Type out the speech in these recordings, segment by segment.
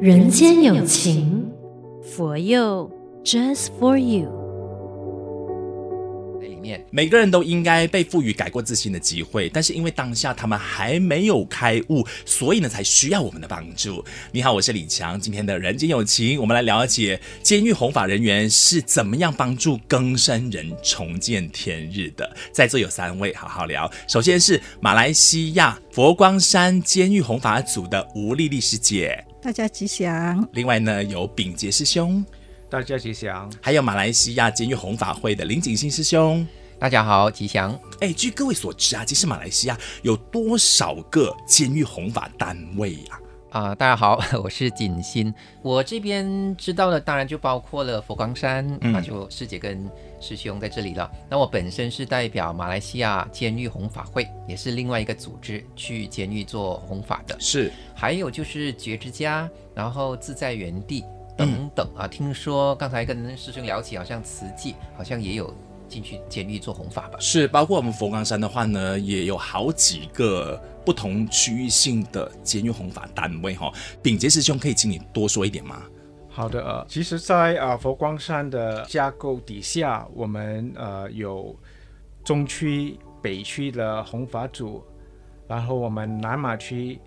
人间有情，佛佑 Just for you。里面每个人都应该被赋予改过自新的机会，但是因为当下他们还没有开悟，所以呢才需要我们的帮助。你好，我是李强，今天的人间有情，我们来了解监狱弘法人员是怎么样帮助更生人重见天日的。在座有三位，好好聊。首先是马来西亚佛光山监狱弘法组的吴丽丽师姐，大家吉祥。另外呢有秉杰师兄，大家吉祥。还有马来西亚监狱弘法会的林景新师兄。大家好，吉祥。哎，据各位所知啊，其实马来西亚有多少个监狱弘法单位啊？啊、呃，大家好，我是景新。我这边知道的当然就包括了佛光山，那、嗯、就师姐跟师兄在这里了。那我本身是代表马来西亚监狱弘法会，也是另外一个组织去监狱做弘法的。是，还有就是觉之家，然后自在原地等等、嗯、啊。听说刚才跟师兄聊起，好像慈济好像也有。进去监狱做弘法吧。是，包括我们佛光山的话呢，也有好几个不同区域性的监狱弘法单位哈。秉杰师兄，可以请你多说一点吗？好的，呃，其实在，在啊佛光山的架构底下，我们呃有中区、北区的弘法组，然后我们南马区、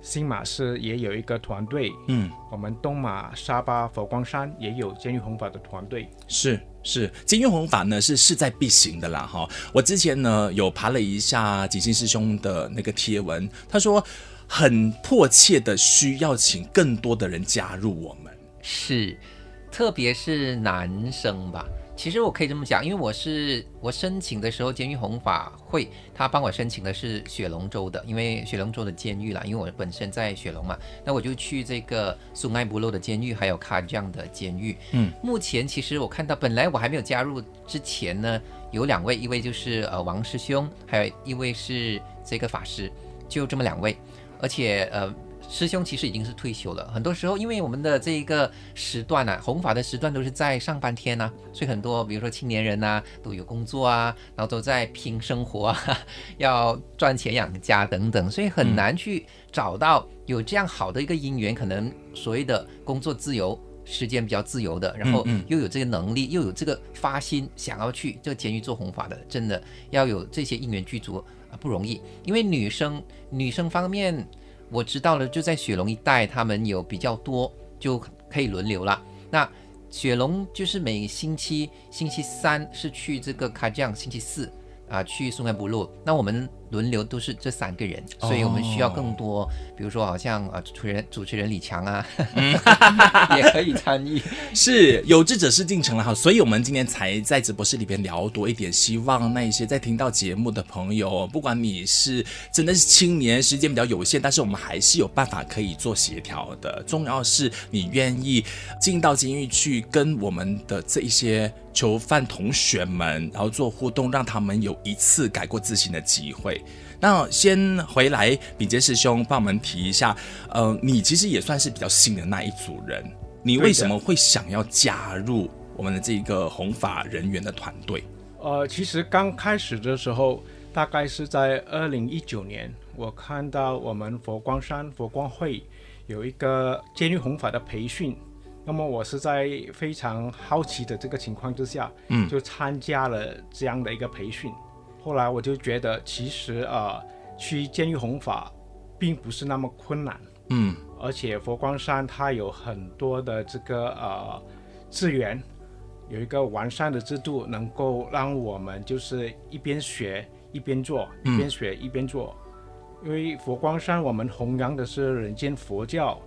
新马市也有一个团队，嗯，我们东马、沙巴、佛光山也有监狱弘法的团队，是。是。监狱弘法呢，是势在必行的啦哈。我之前呢有爬了一下吉星师兄的那个贴文，他说很迫切的需要请更多的人加入我们，是，特别是男生吧。其实我可以这么讲，因为我是我申请的时候，监狱红法会他帮我申请的是雪龙州的，因为雪龙州的监狱啦，因为我本身在雪龙嘛，那我就去这个苏艾布洛的监狱，还有卡江的监狱。嗯，目前其实我看到，本来我还没有加入之前呢，有两位，一位就是呃王师兄，还有一位是这个法师，就这么两位，而且呃。师兄其实已经是退休了，很多时候因为我们的这一个时段啊，弘法的时段都是在上半天啊，所以很多比如说青年人啊都有工作啊，然后都在拼生活啊，要赚钱养家等等，所以很难去找到有这样好的一个姻缘，可能所谓的工作自由、时间比较自由的，然后又有这个能力，又有这个发心想要去这个监狱做弘法的，真的要有这些因缘具足啊，不容易，因为女生女生方面。我知道了，就在雪龙一带，他们有比较多，就可以轮流了。那雪龙就是每星期星期三是去这个卡江，星期四啊去松开部落。那我们。轮流都是这三个人，所以我们需要更多，哦、比如说好像啊主持人主持人李强啊，嗯、也可以参与。是有志者事竟成了哈，所以我们今天才在直播室里边聊多一点，希望那一些在听到节目的朋友，不管你是真的是青年，时间比较有限，但是我们还是有办法可以做协调的。重要是你愿意进到监狱去跟我们的这一些囚犯同学们，然后做互动，让他们有一次改过自新的机会。那先回来，敏杰师兄帮我们提一下，呃，你其实也算是比较新的那一组人，你为什么会想要加入我们的这个弘法人员的团队？呃，其实刚开始的时候，大概是在二零一九年，我看到我们佛光山佛光会有一个监狱弘法的培训，那么我是在非常好奇的这个情况之下，嗯，就参加了这样的一个培训。后来我就觉得，其实呃，去监狱弘法并不是那么困难，嗯，而且佛光山它有很多的这个呃资源，有一个完善的制度，能够让我们就是一边学一边做，一边学一边做。嗯、因为佛光山我们弘扬的是人间佛教，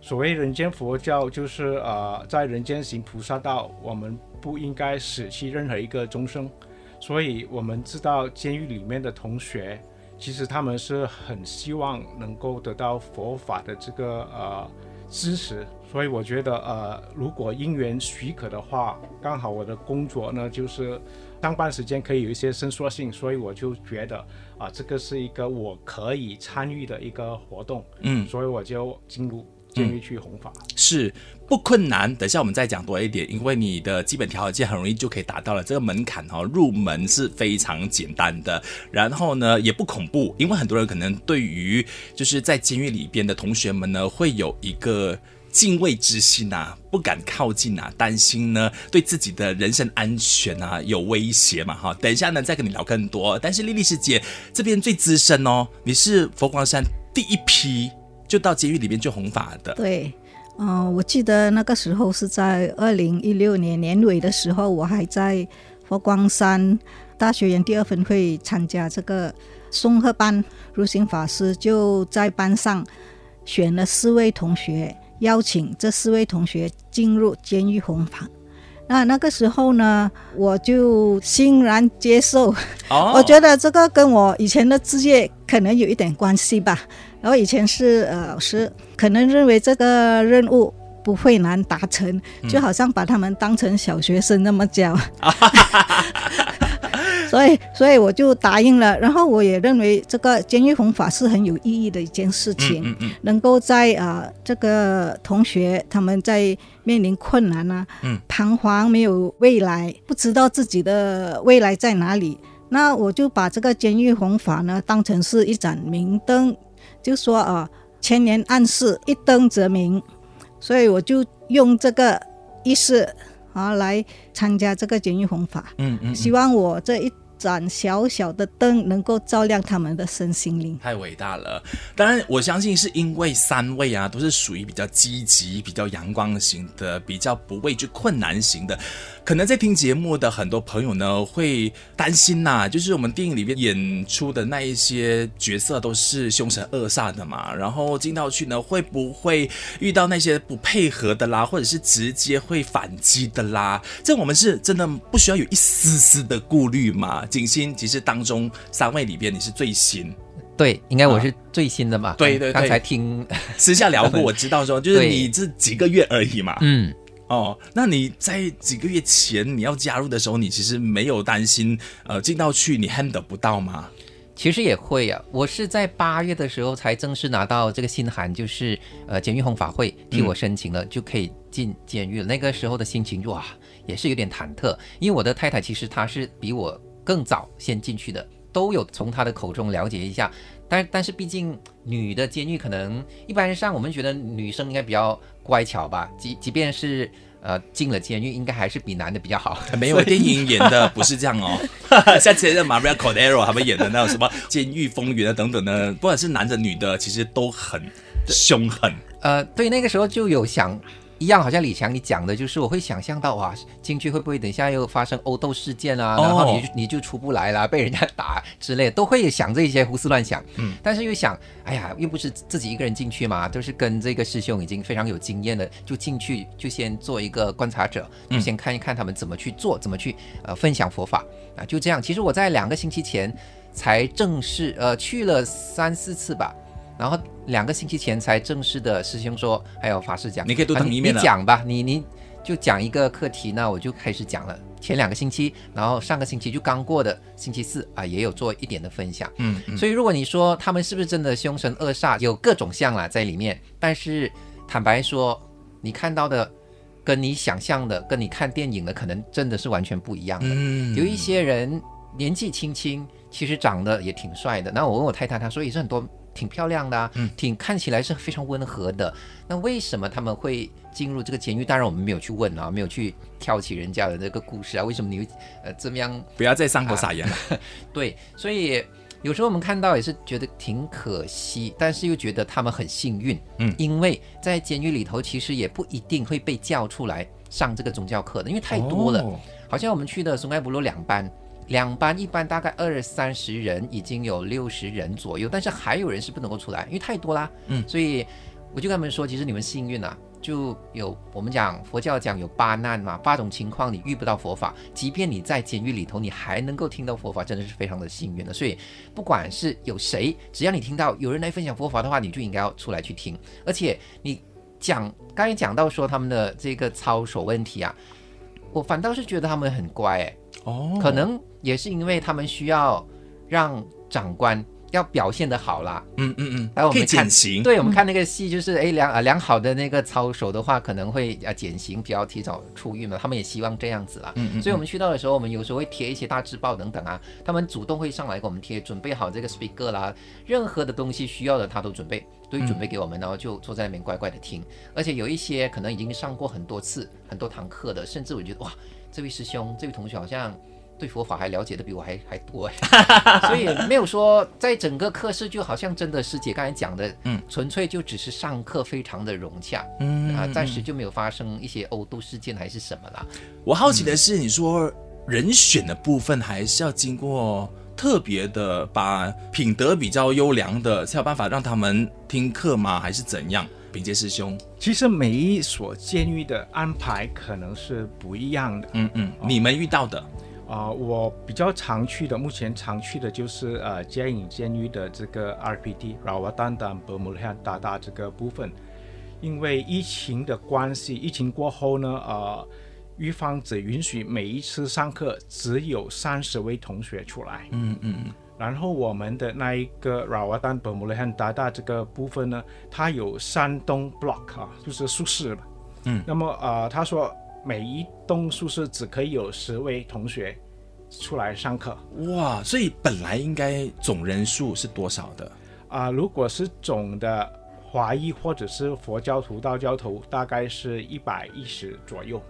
所谓人间佛教就是呃在人间行菩萨道，我们不应该舍弃任何一个众生。所以我们知道监狱里面的同学，其实他们是很希望能够得到佛法的这个呃支持。所以我觉得呃，如果因缘许可的话，刚好我的工作呢就是上班时间可以有一些伸缩性，所以我就觉得啊、呃，这个是一个我可以参与的一个活动。嗯，所以我就进入监狱去弘法。是。不困难，等下我们再讲多一点，因为你的基本条件很容易就可以达到了，这个门槛哈，入门是非常简单的。然后呢，也不恐怖，因为很多人可能对于就是在监狱里边的同学们呢，会有一个敬畏之心呐、啊，不敢靠近啊，担心呢对自己的人身安全啊有威胁嘛哈。等一下呢再跟你聊更多。但是莉莉师姐这边最资深哦，你是佛光山第一批就到监狱里面去弘法的。对，嗯、我记得那个时候是在二零一六年年尾的时候，我还在佛光山大学园第二分会参加这个松鹤班，如行法师就在班上选了四位同学。邀请这四位同学进入监狱弘法，那那个时候呢，我就欣然接受。Oh. 我觉得这个跟我以前的职业可能有一点关系吧。然后以前是呃老师，可能认为这个任务不会难达成，就好像把他们当成小学生那么教。所以，所以我就答应了。然后，我也认为这个监狱弘法是很有意义的一件事情。嗯嗯嗯、能够在啊、呃，这个同学他们在面临困难啊，嗯、彷徨没有未来，不知道自己的未来在哪里，那我就把这个监狱弘法呢当成是一盏明灯，就说啊、呃，千年暗示，一灯则明。所以我就用这个意思啊来参加这个简易弘法。嗯嗯，嗯希望我这一。盏小小的灯能够照亮他们的身心灵，太伟大了。当然，我相信是因为三位啊都是属于比较积极、比较阳光型的，比较不畏惧困难型的。可能在听节目的很多朋友呢，会担心呐、就是我们电影里面演出的那一些角色都是凶神恶煞的嘛，然后进到去呢，会不会遇到那些不配合的啦，或者是直接会反击的啦？这我们是真的不需要有一丝丝的顾虑嘛？景星，其实当中三位里边你是最新，对，应该我是最新的嘛？对对对，刚才听 私下聊过，我知道说就是你这几个月而已嘛，嗯。哦，那你在几个月前你要加入的时候，你其实没有担心，呃，进到去你 handle 不到吗？其实也会啊，我是在八月的时候才正式拿到这个信函，就是呃，监狱红法会替我申请了，嗯、就可以进监狱了。那个时候的心情哇，也是有点忐忑，因为我的太太其实她是比我更早先进去的，都有从他的口中了解一下。但但是毕竟女的监狱可能一般上我们觉得女生应该比较乖巧吧，即即便是呃进了监狱，应该还是比男的比较好。没有电影演的不是这样哦，像前任 Maria Cordero 他们演的那种什么《监狱风云》啊等等的，不管是男的女的，其实都很凶狠。呃，对，那个时候就有想。一样，好像李强你讲的，就是我会想象到哇，进去会不会等一下又发生殴斗事件啊？然后你你就出不来了，被人家打之类，都会想这些胡思乱想。嗯，但是又想，哎呀，又不是自己一个人进去嘛，都是跟这个师兄已经非常有经验的，就进去就先做一个观察者，就先看一看他们怎么去做，怎么去呃分享佛法啊，就这样。其实我在两个星期前才正式呃去了三四次吧。然后两个星期前才正式的师兄说，还有法师讲，你可以多等一面、啊、你讲吧，你你就讲一个课题，那我就开始讲了。前两个星期，然后上个星期就刚过的星期四啊，也有做一点的分享。嗯，嗯，所以如果你说他们是不是真的凶神恶煞，有各种像啦在里面，但是坦白说，你看到的跟你想象的，跟你看电影的，可能真的是完全不一样的。嗯，有一些人年纪轻轻，其实长得也挺帅的。那我问我太太，她说也是很多。挺漂亮的啊，挺看起来是非常温和的。那为什么他们会进入这个监狱？当然我们没有去问啊，没有去挑起人家的那个故事啊。为什么你会呃这么样？不要再伤口撒盐了。啊。对，所以有时候我们看到也是觉得挺可惜，但是又觉得他们很幸运。嗯，因为在监狱里头其实也不一定会被叫出来上这个宗教课的，因为太多了。哦，好像我们去的松开部落两班。两班一班大概二三十人，已经有六十人左右，但是还有人是不能够出来，因为太多啦。嗯，所以我就跟他们说，其实你们幸运啊，就有我们讲佛教讲有八难嘛，八种情况你遇不到佛法，即便你在监狱里头，你还能够听到佛法，真的是非常的幸运的。所以不管是有谁，只要你听到有人来分享佛法的话，你就应该要出来去听。而且你讲刚才讲到说他们的这个操守问题啊，我反倒是觉得他们很乖哎。哦，可能也是因为他们需要让长官要表现的好啦。嗯嗯嗯，来我们减刑。对，我们看那个戏，就是哎良啊良好的那个操守的话，可能会啊减刑，比较提早出狱嘛。他们也希望这样子啦。嗯嗯。所以我们去到的时候，我们有时候会贴一些大字报等等啊，他们主动会上来给我们贴，准备好这个 speaker 啦，任何的东西需要的他都准备，都会准备给我们，然后就坐在那边乖乖的听。而且有一些可能已经上过很多次、很多堂课的，甚至我觉得哇，这位师兄、这位同学好像。对佛法还了解的比我还 还多哎，所以没有说在整个课室就好像真的师姐刚才讲的，嗯，纯粹就只是上课非常的融洽，嗯啊，暂时就没有发生一些殴斗事件还是什么啦。我好奇的是，你说人选的部分还是要经过特别的，把品德比较优良的才有办法让他们听课吗？还是怎样？秉杰师兄，其实每一所监狱的安排可能是不一样的。嗯嗯，你们遇到的？啊、呃，我比较常去的，目前常去的就是呃嘉影监狱的这个 RPT Rawatandam Pemulihan Dada 这个部分，因为疫情的关系，疫情过后呢，呃，狱方只允许每一次上课只有三十位同学出来，嗯嗯，然后我们的那一个 Rawatandam Pemulihan Dada 这个部分呢，它有三栋 block 啊，就是宿舍嘛，嗯，那么呃，他说。每一栋宿舍只可以有十位同学出来上课。哇，所以本来应该总人数是多少的？啊、呃，如果是总的华裔或者是佛教徒、道教徒，大概是一百一十左右。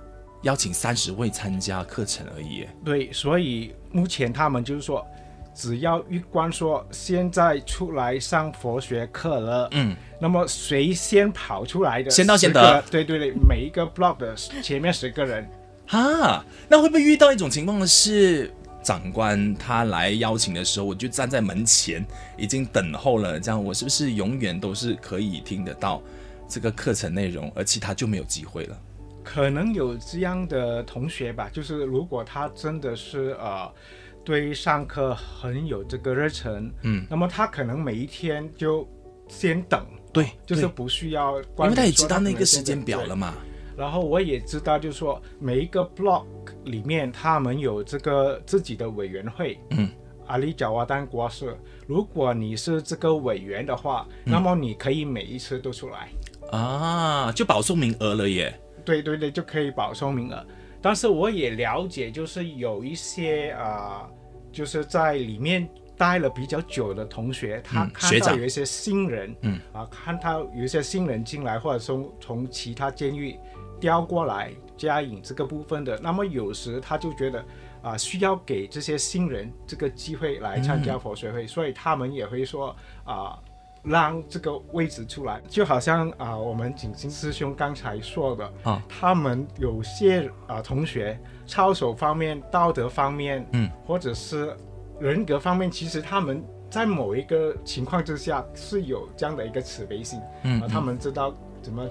邀请三十位参加课程而已。对，所以目前他们就是说。只要狱官说现在出来上佛学课了，嗯，那么谁先跑出来的，先到先得。对对对，每一个 block 的前面十个人，哈，那会不会遇到一种情况是，长官他来邀请的时候，我就站在门前已经等候了，这样我是不是永远都是可以听得到这个课程内容，而其他就没有机会了？可能有这样的同学吧，就是如果他真的是呃。对上课很有这个热忱，嗯，那么他可能每一天就先等，对，就是不需要，因为他也知道那个时间表了嘛。然后我也知道，就是说每一个 block 里面他们有这个自己的委员会，嗯，阿里贾瓦丹国社，如果你是这个委员的话，嗯，那么你可以每一次都出来，啊，就保送名额了耶。对对对，就可以保送名额。但是我也了解，就是有一些啊、呃，就是在里面待了比较久的同学，他看到有一些新人，嗯啊，看到有一些新人进来，或者从从其他监狱调过来加引这个部分的，那么有时他就觉得啊、呃，需要给这些新人这个机会来参加佛学会，嗯、所以他们也会说啊。呃让这个位置出来，就好像啊、呃，我们景星师兄刚才说的啊，他们有些啊、呃、同学操守方面、道德方面，嗯，或者是人格方面，其实他们在某一个情况之下是有这样的一个慈悲心，嗯，呃、他们知道怎么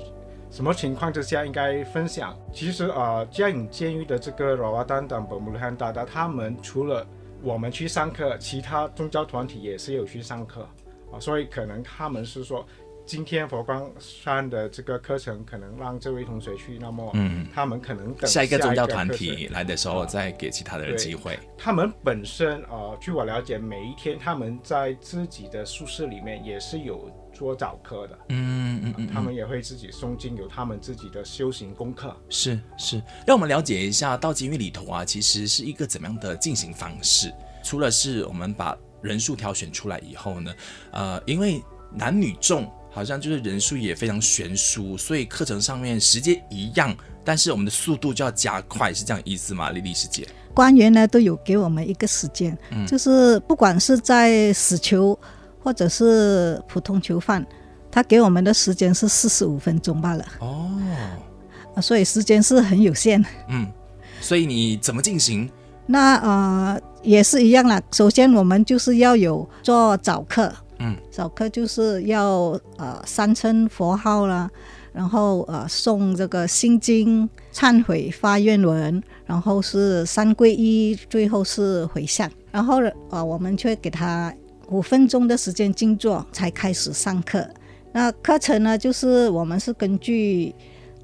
什么情况之下应该分享。其实啊，嘉应监狱的这个 Rawatandam Pemulihan Dada，他们除了我们去上课，其他宗教团体也是有去上课。啊，所以可能他们是说，今天佛光山的这个课程可能让这位同学去，那么嗯，他们可能等下一个宗教团体来的时候再给其他的人机会。啊、他们本身呃，据我了解，每一天他们在自己的宿舍里面也是有做早课的，嗯嗯嗯、啊，他们也会自己诵经，有他们自己的修行功课。是是，让我们了解一下到监狱里头啊，其实是一个怎么样的进行方式？除了是我们把人数挑选出来以后呢，呃，因为男女众好像就是人数也非常悬殊，所以课程上面时间一样，但是我们的速度就要加快，是这样意思吗？丽丽师姐，官员呢都有给我们一个时间，嗯，就是不管是在死囚或者是普通囚犯，他给我们的时间是四十五分钟罢了。哦，所以时间是很有限。嗯，所以你怎么进行？那呃也是一样啦。首先我们就是要有做早课，嗯，早课就是要呃三称佛号啦，然后呃诵这个心经、忏悔发愿文，然后是三皈依，最后是回向。然后呃我们却给他五分钟的时间静坐，才开始上课。那课程呢，就是我们是根据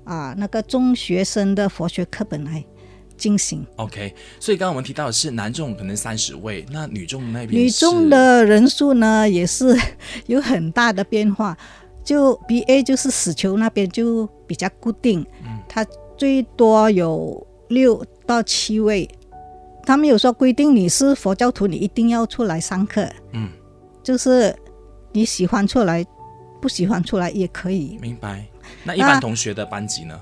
啊、呃、那个中学生的佛学课本来。进行。OK，所以刚刚我们提到的是男众可能三十位，那女众那边女众的人数呢也是有很大的变化。就 BA 就是死囚那边就比较固定，嗯，他最多有六到七位。他们有说规定你是佛教徒，你一定要出来上课，嗯，就是你喜欢出来，不喜欢出来也可以。明白。那一般同学的班级呢？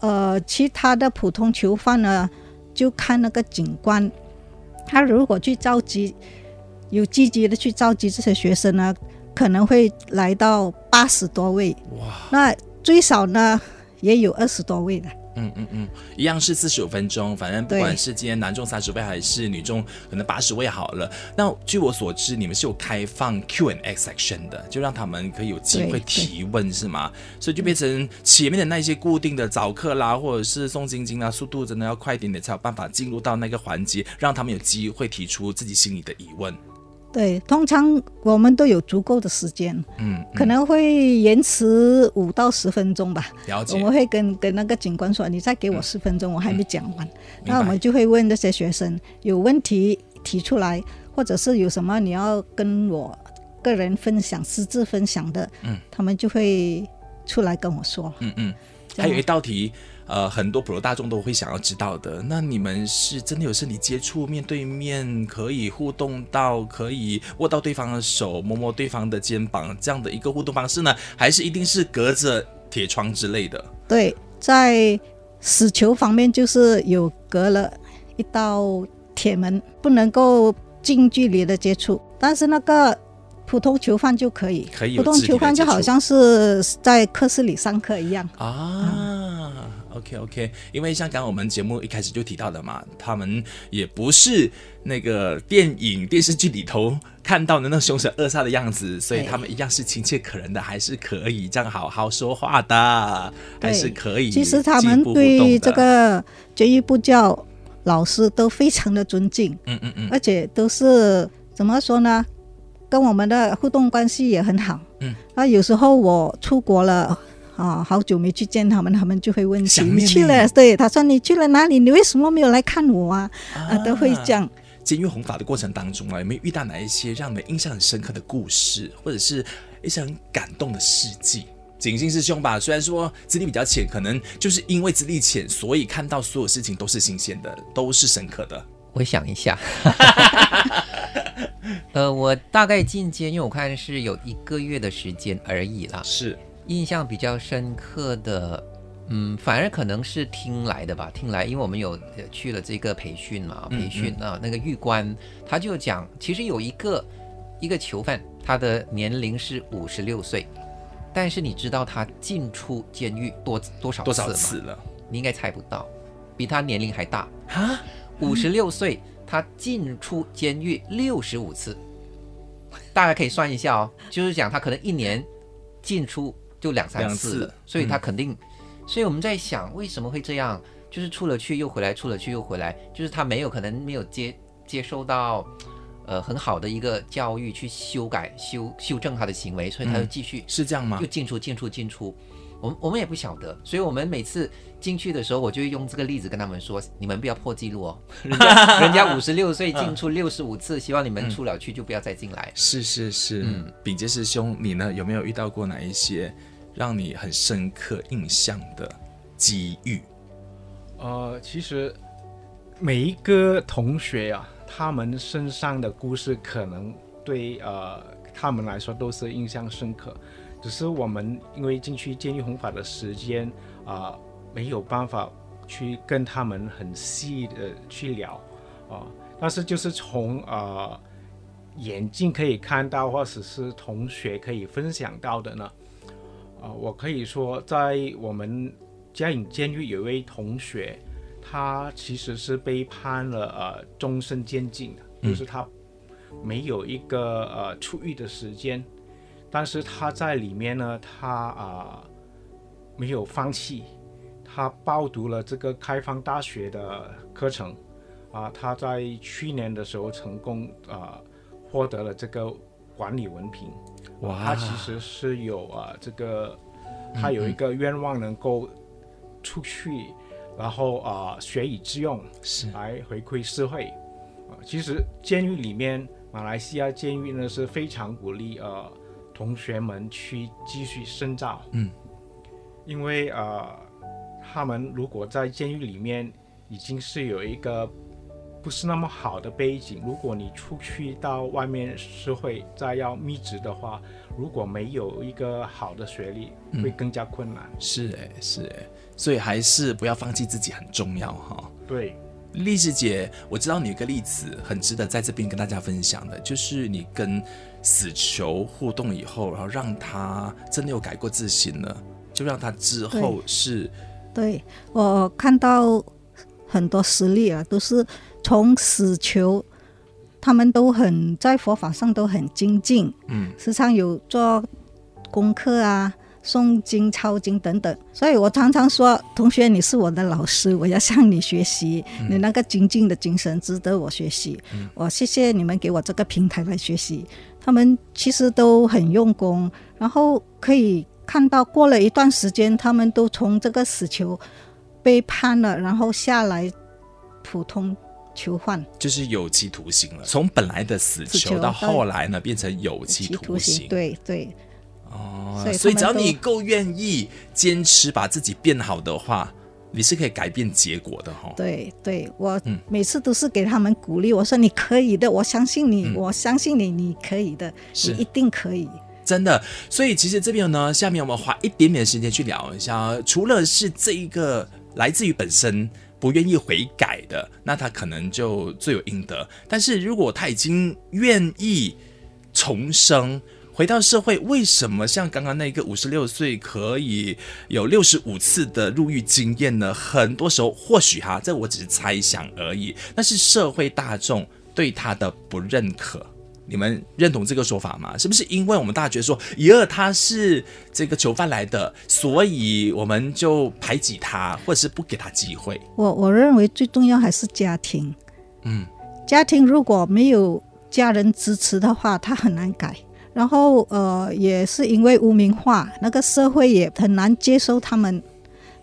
呃，其他的普通囚犯呢，就看那个警官，他如果去召集，有积极的去召集这些学生呢，可能会来到八十多位。哇！那最少呢，也有二十多位的。嗯嗯嗯，一样是四十五分钟，反正不管是今天男众三十位还是女众可能八十位好了。那据我所知，你们是有开放 Q and A section 的，就让他们可以有机会提问，是吗？所以就变成前面的那些固定的早课啦，或者是送晶晶啊，速度真的要快一点点，才有办法进入到那个环节，让他们有机会提出自己心里的疑问。对，通常我们都有足够的时间，嗯，嗯，可能会延迟五到十分钟吧。了解。我们会跟跟那个警官说，你再给我十分钟，嗯，我还没讲完，嗯。那我们就会问那些学生有问题提出来，或者是有什么你要跟我个人分享、私自分享的，嗯，他们就会出来跟我说。嗯嗯。还有一道题。呃，很多普罗大众都会想要知道的。那你们是真的有身体接触、面对面可以互动到，可以握到对方的手、摸摸对方的肩膀这样的一个互动方式呢？还是一定是隔着铁窗之类的？对，在死囚方面就是有隔了一道铁门，不能够近距离的接触。但是那个普通囚犯就可以，可以。普通囚犯就好像是在课室里上课一样啊。嗯 OK OK，因为像刚刚我们节目一开始就提到的嘛，他们也不是那个电影电视剧里头看到的那凶神恶煞的样子，所以他们一样是亲切可人的，还是可以这样好好说话的，还是可以。其实他们对这个监狱部教老师都非常的尊敬，嗯嗯嗯，而且都是怎么说呢，跟我们的互动关系也很好。嗯，那有时候我出国了。啊、哦，好久没去见他们，他们就会问起你去了。对，他说你去了哪里？你为什么没有来看我啊？啊，啊都会讲。监狱弘法的过程当中啊，有没有遇到哪一些让人印象很深刻的故事，或者是一些很感动的事迹？景星师兄吧，虽然说资历比较浅，可能就是因为资历浅，所以看到所有事情都是新鲜的，都是深刻的。我想一下，呃，我大概进监狱，我看是有一个月的时间而已啦。是。印象比较深刻的，嗯，反而可能是听来的吧。听来，因为我们有去了这个培训嘛，培训啊，那个狱官他就讲，其实有一个一个囚犯，他的年龄是五十六岁，但是你知道他进出监狱多多少次吗？多少次了？你应该猜不到，比他年龄还大啊！五十六岁，他进出监狱六十五次，大家可以算一下哦，就是讲他可能一年进出。就两三次，次，所以他肯定、嗯，所以我们在想为什么会这样？就是出了去又回来，出了去又回来，就是他没有可能没有接接受到，呃，很好的一个教育去修改修修正他的行为，所以他就继续、嗯、是这样吗？就进出进出进出，我们我们也不晓得，所以我们每次进去的时候，我就会用这个例子跟他们说：你们不要破纪录哦，人家人家五十六岁进出六十五次，希望你们出了去就不要再进来。嗯、是是是，嗯，秉杰师兄，你呢有没有遇到过哪一些？让你很深刻印象的机遇，呃，其实每一个同学啊，他们身上的故事可能对呃他们来说都是印象深刻，只是我们因为进去监狱弘法的时间啊、没有办法去跟他们很细的去聊啊、但是就是从呃眼睛可以看到，或者是同学可以分享到的呢。啊、呃，我可以说，在我们嘉颖监狱有一位同学，他其实是被判了呃终身监禁的，就是他没有一个呃出狱的时间，但是他在里面呢，他啊、呃、没有放弃，他报读了这个开放大学的课程，啊、呃，他在去年的时候成功啊、呃、获得了这个管理文凭。哇，他其实是有啊，这个他有一个愿望能够出去然后啊、呃、学以致用，是来回馈社会。啊、呃，其实监狱里面，马来西亚监狱呢是非常鼓励呃同学们去继续深造。嗯，因为呃他们如果在监狱里面已经是有一个。不是那么好的背景。如果你出去到外面社会再要觅职的话，如果没有一个好的学历，嗯、会更加困难。是哎，是哎，所以还是不要放弃自己很重要哈。对，丽诗姐，我知道你有个例子很值得在这边跟大家分享的，就是你跟死囚互动以后，然后让他真的有改过自新了，就让他之后是。对，对我看到很多实例啊，都是。从死囚，他们都很在佛法上都很精进，嗯，时常有做功课啊、诵经、抄经等等。所以我常常说，同学，你是我的老师，我要向你学习，嗯、你那个精进的精神值得我学习。嗯、我谢谢你们给我这个平台来学习。他们其实都很用功，然后可以看到过了一段时间，他们都从这个死囚被判了，然后下来普通。囚犯就是有期徒刑了，从本来的死囚到后来呢，变成有期徒刑。对对。哦，所以，只要你够愿意坚持把自己变好的话，你是可以改变结果的哈。对对，我每次都是给他们鼓励，我说你可以的，我相信你，嗯、我相信你，你可以的，你一定可以。真的，所以其实这边呢，下面我们花一点点时间去聊一下，除了是这一个来自于本身。不愿意悔改的，那他可能就罪有应得。但是如果他已经愿意重生，回到社会，为什么像刚刚那个五十六岁可以有六十五次的入狱经验呢？很多时候，或许哈，这我只是猜想而已。那是社会大众对他的不认可。你们认同这个说法吗？是不是因为我们大家觉得说，以二他是这个囚犯来的，所以我们就排挤他，或者是不给他机会？我我认为最重要还是家庭。嗯，家庭如果没有家人支持的话，他很难改。然后呃，也是因为污名化，那个社会也很难接受他们，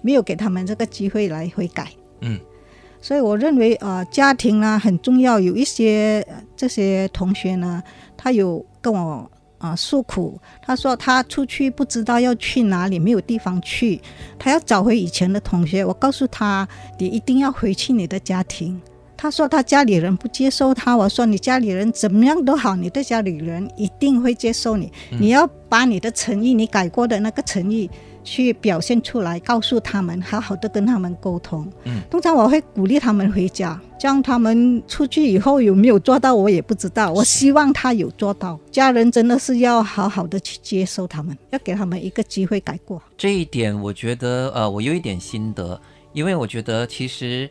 没有给他们这个机会来悔改。嗯。所以我认为，啊，家庭呢很重要。有一些这些同学呢，他有跟我啊诉苦，他说他出去不知道要去哪里，没有地方去，他要找回以前的同学。我告诉他，你一定要回去你的家庭。他说他家里人不接受他，我说你家里人怎么样都好，你的家里人一定会接受你。嗯、你要把你的诚意，你改过的那个诚意。去表现出来，告诉他们，好好的跟他们沟通。嗯，通常我会鼓励他们回家，这样他们出去以后有没有做到，我也不知道。我希望他有做到。家人真的是要好好的去接受他们，要给他们一个机会改过。这一点我觉得，呃，我有一点心得，因为我觉得其实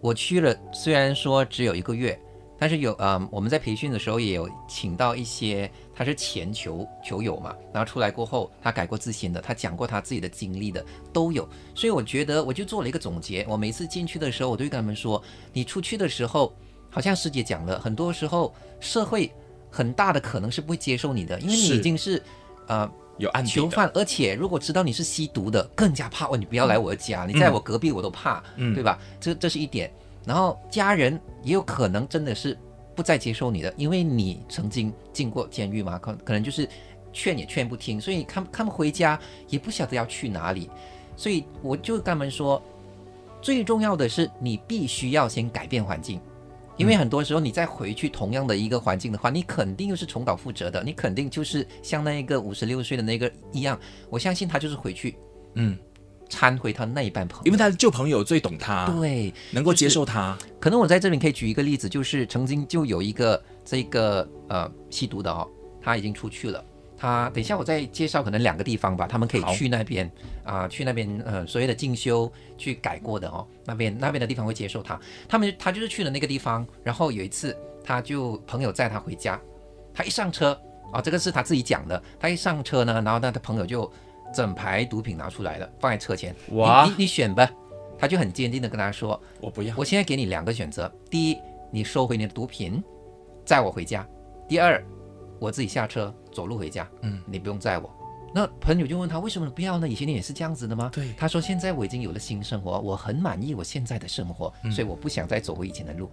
我去了，虽然说只有一个月。但是有呃，我们在培训的时候也有请到一些他是前球球友嘛，然后出来过后他改过自新的，他讲过他自己的经历的都有，所以我觉得我就做了一个总结。我每次进去的时候，我都会跟他们说，你出去的时候，好像师姐讲了，很多时候社会很大的可能是不会接受你的，因为你已经是，是呃有案囚犯，而且如果知道你是吸毒的，更加怕。哦，你不要来我的家，嗯、你在我隔壁我都怕，嗯、对吧？这这是一点。然后家人也有可能真的是不再接受你的，因为你曾经进过监狱嘛，可可能就是劝也劝不听，所以他们他们回家也不晓得要去哪里，所以我就跟他们说，最重要的是你必须要先改变环境，因为很多时候你再回去同样的一个环境的话，你肯定又是重蹈覆辙的，你肯定就是像那个五十六岁的那个一样，我相信他就是回去，嗯。掺回他那一半朋友，因为他的旧朋友最懂他，对，能够接受他。可能我在这里可以举一个例子，就是曾经就有一个这个呃吸毒的哦，他已经出去了。他等一下我再介绍可能两个地方吧，他们可以去那边啊、呃，去那边呃所谓的进修去改过的哦，那边那边的地方会接受他。他们他就是去了那个地方，然后有一次他就朋友载他回家，他一上车啊、哦，这个是他自己讲的，他一上车呢，然后他的朋友就。整排毒品拿出来了，放在车前。哇你你你选吧，他就很坚定的跟他说：“我不要。”我现在给你两个选择：第一，你收回你的毒品，载我回家；第二，我自己下车走路回家。嗯，你不用载我。那朋友就问他为什么不要呢？以前你也是这样子的吗？对，他说现在我已经有了新生活，我很满意我现在的生活，嗯、所以我不想再走回以前的路。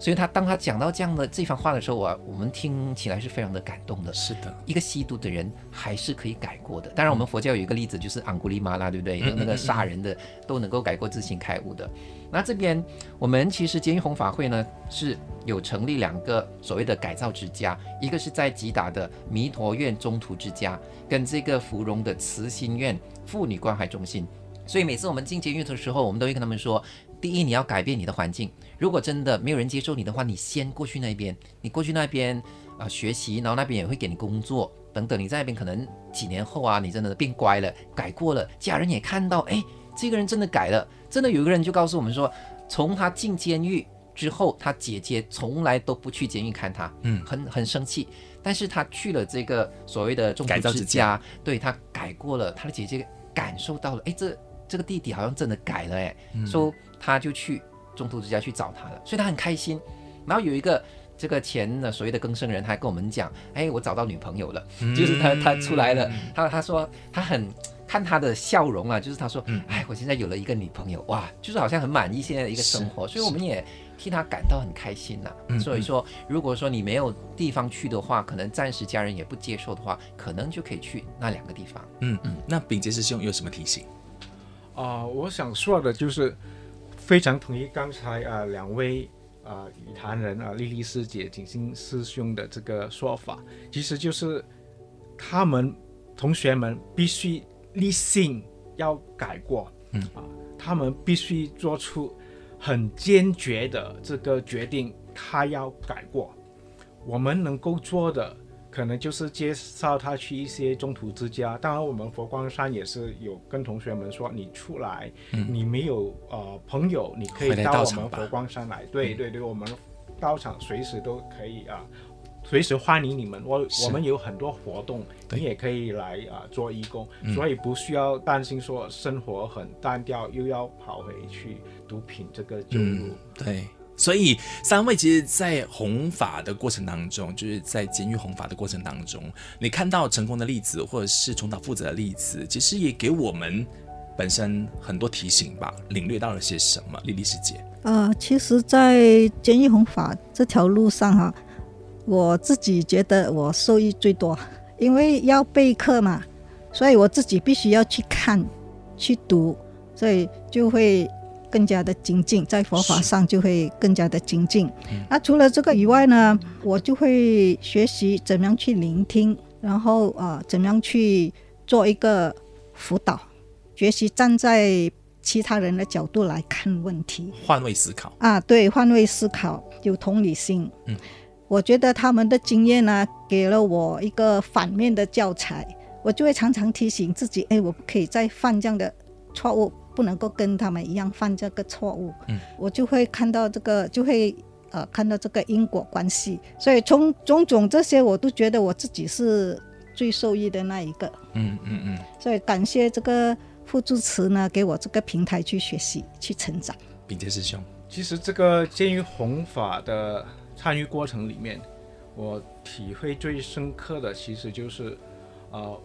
所以他当他讲到这样的这番话的时候，我我们听起来是非常的感动的。是的，一个吸毒的人还是可以改过的。当然，我们佛教有一个例子，就是昂古利马拉，对不对？有那个杀人的都能够改过自新开悟的。那这边我们其实监狱弘法会呢是有成立两个所谓的改造之家，一个是在吉达的弥陀院中途之家，跟这个芙蓉的慈心院妇女关怀中心。所以每次我们进监狱的时候，我们都会跟他们说。第一，你要改变你的环境。如果真的没有人接受你的话，你先过去那边，你过去那边啊、呃、学习，然后那边也会给你工作等等。你在那边可能几年后啊，你真的变乖了，改过了，家人也看到，哎，这个人真的改了。真的有一个人就告诉我们说，从他进监狱之后，他姐姐从来都不去监狱看他，嗯，很很生气。但是他去了这个所谓的中途之家，对他改过了，他的姐姐感受到了，哎，这这个弟弟好像真的改了，哎，说、他就去中途之家去找他了，所以他很开心。然后有一个这个前的所谓的更生人，他还跟我们讲：“哎，我找到女朋友了。嗯”就是他他出来了，他他说他很看他的笑容啊，就是他说：“哎，我现在有了一个女朋友，哇，就是好像很满意现在的一个生活。”所以我们也替他感到很开心呐、啊。所以说，如果说你没有地方去的话，可能暂时家人也不接受的话，可能就可以去那两个地方。嗯嗯。那炳杰师兄有什么提醒？啊、呃，我想说的就是。非常同意刚才啊两位啊语坛人啊莉莉师姐、景星师兄的这个说法，其实就是他们同学们必须立信要改过，嗯啊，他们必须做出很坚决的这个决定，他要改过。我们能够做的。可能就是介绍他去一些中途之家，当然我们佛光山也是有跟同学们说，你出来，嗯、你没有呃朋友，你可以到我们佛光山来，对对对，我们到场随时都可以啊，随时欢迎你们。我我们有很多活动，你也可以来啊做义工，所以不需要担心说生活很单调，又要跑回去毒品这个就对。所以三位其实，在弘法的过程当中，就是在监狱弘法的过程当中，你看到成功的例子，或者是重蹈覆辙的例子，其实也给我们本身很多提醒吧。领略到了些什么？莉莉师姐，呃，其实，在监狱弘法这条路上哈，我自己觉得我受益最多，因为要备课嘛，所以我自己必须要去看、去读，所以就会。更加的精进，在佛法上就会更加的精进。嗯、那除了这个以外呢，我就会学习怎么样去聆听，然后啊、呃，怎么样去做一个辅导，学习站在其他人的角度来看问题，换位思考啊，对，换位思考，有同理心。嗯，我觉得他们的经验呢，给了我一个反面的教材，我就会常常提醒自己，哎，我不可以再犯这样的错误。不能够跟他们一样犯这个错误，嗯，我就会看到这个，就会呃看到这个因果关系，所以从种种这些，我都觉得我自己是最受益的那一个，嗯嗯嗯，所以感谢这个副主持呢，给我这个平台去学习、去成长。炳杰师兄，其实这个鉴于弘法的参与过程里面，我体会最深刻的，其实就是，呃，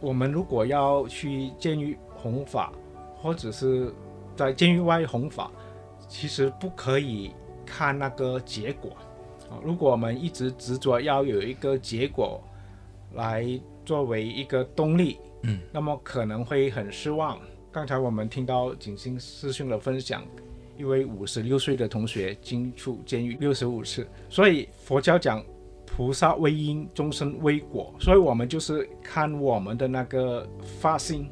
我们如果要去鉴于弘法。或者是在监狱外弘法，其实不可以看那个结果啊。如果我们一直执着要有一个结果来作为一个动力，嗯，那么可能会很失望。刚才我们听到景星师兄的分享，一位五十六岁的同学进出监狱六十五次，所以佛教讲菩萨为因，众生为果，所以我们就是看我们的那个发心，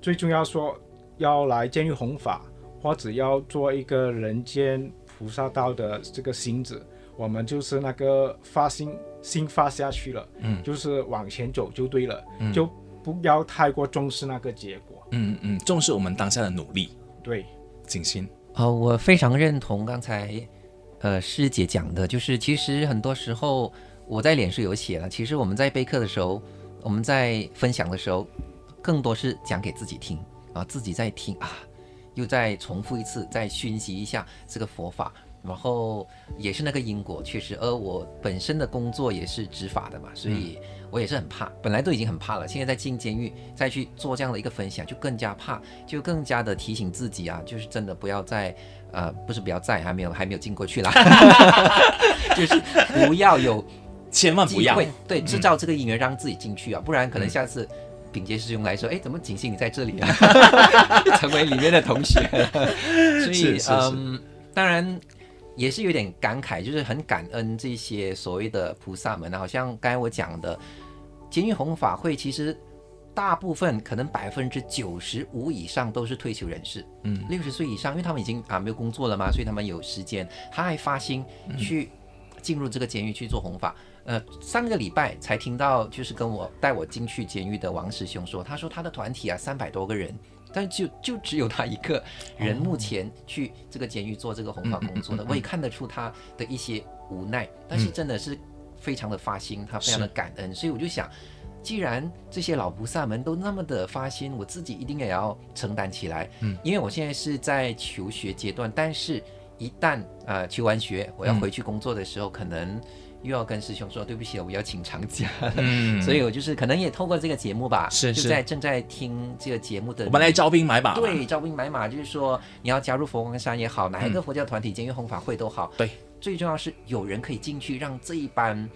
最重要说。要来监狱弘法，或者要做一个人间菩萨道的这个行者，我们就是那个发心心发下去了，嗯，就是往前走就对了，嗯，就不要太过重视那个结果，嗯嗯，重视我们当下的努力，对，静心，哦，我非常认同刚才呃师姐讲的，就是其实很多时候我在脸书有写了，其实我们在备课的时候，我们在分享的时候，更多是讲给自己听。啊，自己在听啊，又再重复一次，再熏习一下这个佛法。然后也是那个因果，确实。而我本身的工作也是执法的嘛，所以我也是很怕，本来都已经很怕了，现在在进监狱再去做这样的一个分享，就更加怕，就更加的提醒自己啊，就是真的不要再，呃，不是不要再，还没有还没有进过去啦，就是不要有，千万不要对制造这个因缘让自己进去啊，不然可能下次。秉杰师兄来说：“哎，怎么景星你在这里啊？成为里面的同学，所以嗯，当然也是有点感慨，就是很感恩这些所谓的菩萨们。好像刚才我讲的，监狱弘法会其实大部分可能百分之九十五以上都是退休人士，嗯，六十岁以上，因为他们已经啊没有工作了嘛，所以他们有时间，他还发心去进入这个监狱去做弘法。”呃，上个礼拜才听到，就是跟我带我进去监狱的王师兄说，他说他的团体啊三百多个人，但就就只有他一个人目前去这个监狱做这个弘法工作的，我也看得出他的一些无奈，但是真的是非常的发心，他非常的感恩，所以我就想，既然这些老菩萨们都那么的发心，我自己一定也要承担起来，嗯，因为我现在是在求学阶段，但是一旦呃求完学，我要回去工作的时候，可能。又要跟师兄说对不起了，我要请长假，嗯，所以我就是可能也透过这个节目吧，是，在正在听这个节目的，我们来招兵买马，对，招兵买马就是说你要加入佛光山也好，哪一个佛教团体、监狱弘法会都好，对，最重要是有人可以进去，让这一班。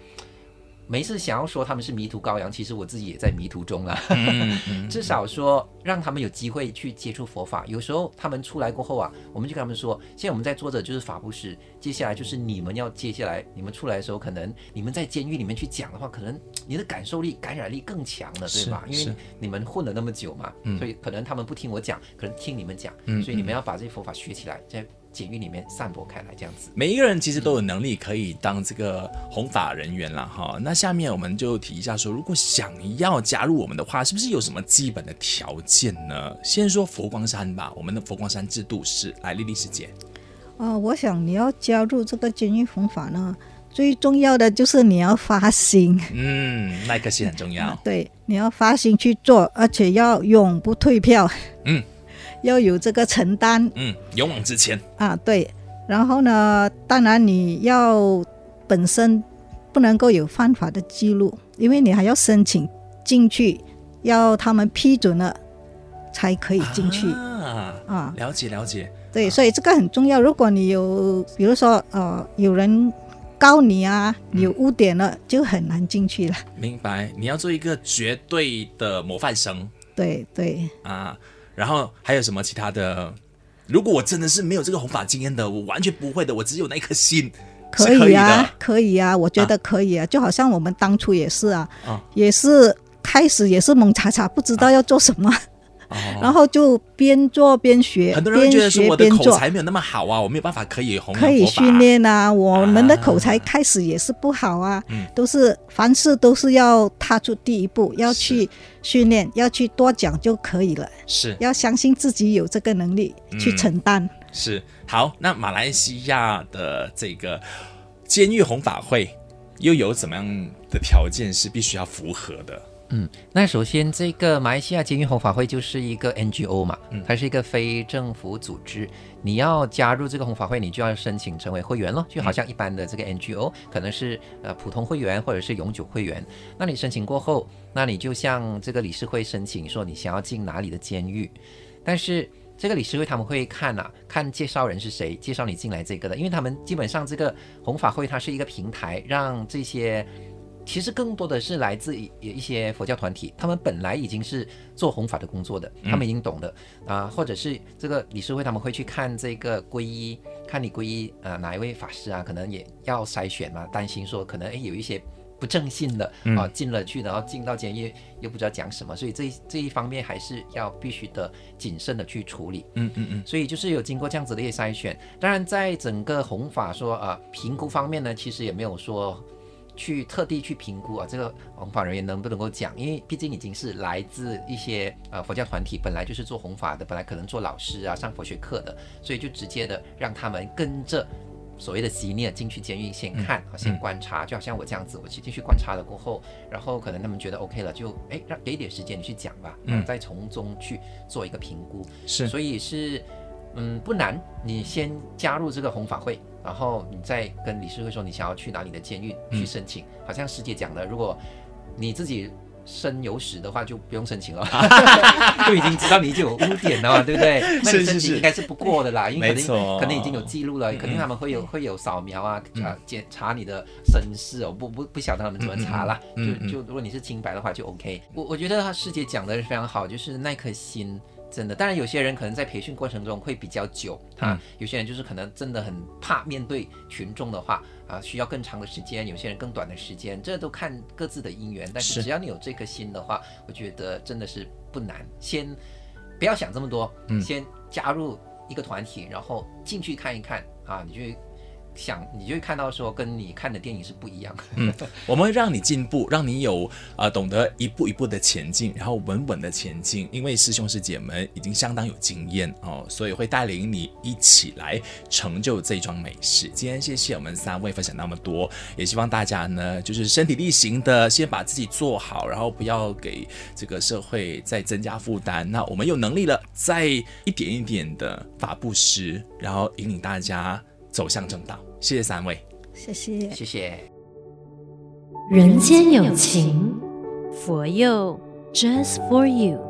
没事，想要说他们是迷途羔羊，其实我自己也在迷途中了。至少说让他们有机会去接触佛法。有时候他们出来过后啊，我们就跟他们说，现在我们在做的就是法布施，接下来就是你们要接下来你们出来的时候，可能你们在监狱里面去讲的话，可能你的感受力、感染力更强了，对吧？因为你们混了那么久嘛，所以可能他们不听我讲，可能听你们讲，所以你们要把这些佛法学起来。监狱里面散播开来，这样子，每一个人其实都有能力可以当这个弘法人员了哈。那下面我们就提一下说，如果想要加入我们的话，是不是有什么基本的条件呢？先说佛光山吧，我们的佛光山制度是，来丽丽师姐。啊、呃，我想你要加入这个监狱弘法呢，最重要的就是你要发心。嗯，那个是很重要。对，你要发心去做，而且要永不退票。嗯。要有这个承担，嗯，勇往直前啊，对。然后呢，当然你要本身不能够有犯法的记录，因为你还要申请进去，要他们批准了才可以进去啊。啊，了解了解。对，所以这个很重要。如果你有，比如说呃，有人告你啊，你有污点了，嗯，就很难进去了。明白，你要做一个绝对的模范生。对对啊。然后还有什么其他的？如果我真的是没有这个弘法经验的，我完全不会的，我只有那颗心，可以啊，可以啊，我觉得可以啊，啊就好像我们当初也是啊，啊也是开始也是懵查查，不知道要做什么。啊然后就边做边学，很多人觉得说我的口才没有那么好啊，我没有办法可以红。可以训练啊，我们的口才开始也是不好啊，啊都是凡事都是要踏出第一步，要去训练，要去多讲就可以了。是，要相信自己有这个能力去承担。嗯、是，好，那马来西亚的这个监狱弘法会又有怎么样的条件是必须要符合的？嗯，那首先这个马来西亚监狱红法会就是一个 NGO 嘛，嗯，它是一个非政府组织。你要加入这个红法会，你就要申请成为会员咯，就好像一般的这个 NGO，可能是呃普通会员或者是永久会员。那你申请过后，那你就向这个理事会申请说你想要进哪里的监狱。但是这个理事会他们会看啊，看介绍人是谁介绍你进来这个的，因为他们基本上这个红法会它是一个平台，让这些。其实更多的是来自一一些佛教团体，他们本来已经是做弘法的工作的，他们已经懂的啊、呃，或者是这个理事会他们会去看这个皈依，看你皈依啊、呃、哪一位法师啊，可能也要筛选嘛，担心说可能诶有一些不正信的啊进了去，然后进到监狱又不知道讲什么，所以这这一方面还是要必须的谨慎的去处理。嗯嗯嗯，所以就是有经过这样子的一些筛选，当然在整个弘法说啊、呃、评估方面呢，其实也没有说。去特地去评估啊，这个弘法人员能不能够讲？因为毕竟已经是来自一些呃佛教团体，本来就是做弘法的，本来可能做老师啊，上佛学课的，所以就直接的让他们跟着所谓的 senior 进去监狱先看啊，先观察，就好像我这样子，我去进去观察了过后，然后可能他们觉得 OK 了，就哎让给一点时间你去讲吧，嗯，再从中去做一个评估。是，所以是。嗯，不难，你先加入这个红法会，然后你再跟理事会说你想要去哪里的监狱去申请。嗯、好像师姐讲的，如果你自己。身有屎的话就不用申请了，就已经知道你已经有污点了嘛，对不对？那你申请应该是不过的啦，因为肯定可能已经有记录了，肯定他们会有会有扫描啊啊检查你的身世哦，不不不晓得他们怎么查啦。就就如果你是清白的话就 OK。我我觉得他师姐讲的是非常好，就是那颗心。真的，当然有些人可能在培训过程中会比较久，啊，嗯、有些人就是可能真的很怕面对群众的话，啊，需要更长的时间，有些人更短的时间，这都看各自的因缘。但是只要你有这颗心的话，我觉得真的是不难。先不要想这么多，嗯、先加入一个团体，然后进去看一看，啊，你就。想你就会看到说，跟你看的电影是不一样的。嗯，我们会让你进步，让你有呃懂得一步一步的前进，然后稳稳的前进。因为师兄师姐们已经相当有经验哦，所以会带领你一起来成就这桩美事。今天谢谢我们三位分享那么多，也希望大家呢就是身体力行的先把自己做好，然后不要给这个社会再增加负担。那我们有能力了，再一点一点的法布施，然后引领大家。走向正道，谢谢三位，谢谢，谢谢。人间有情，佛佑，Just for you。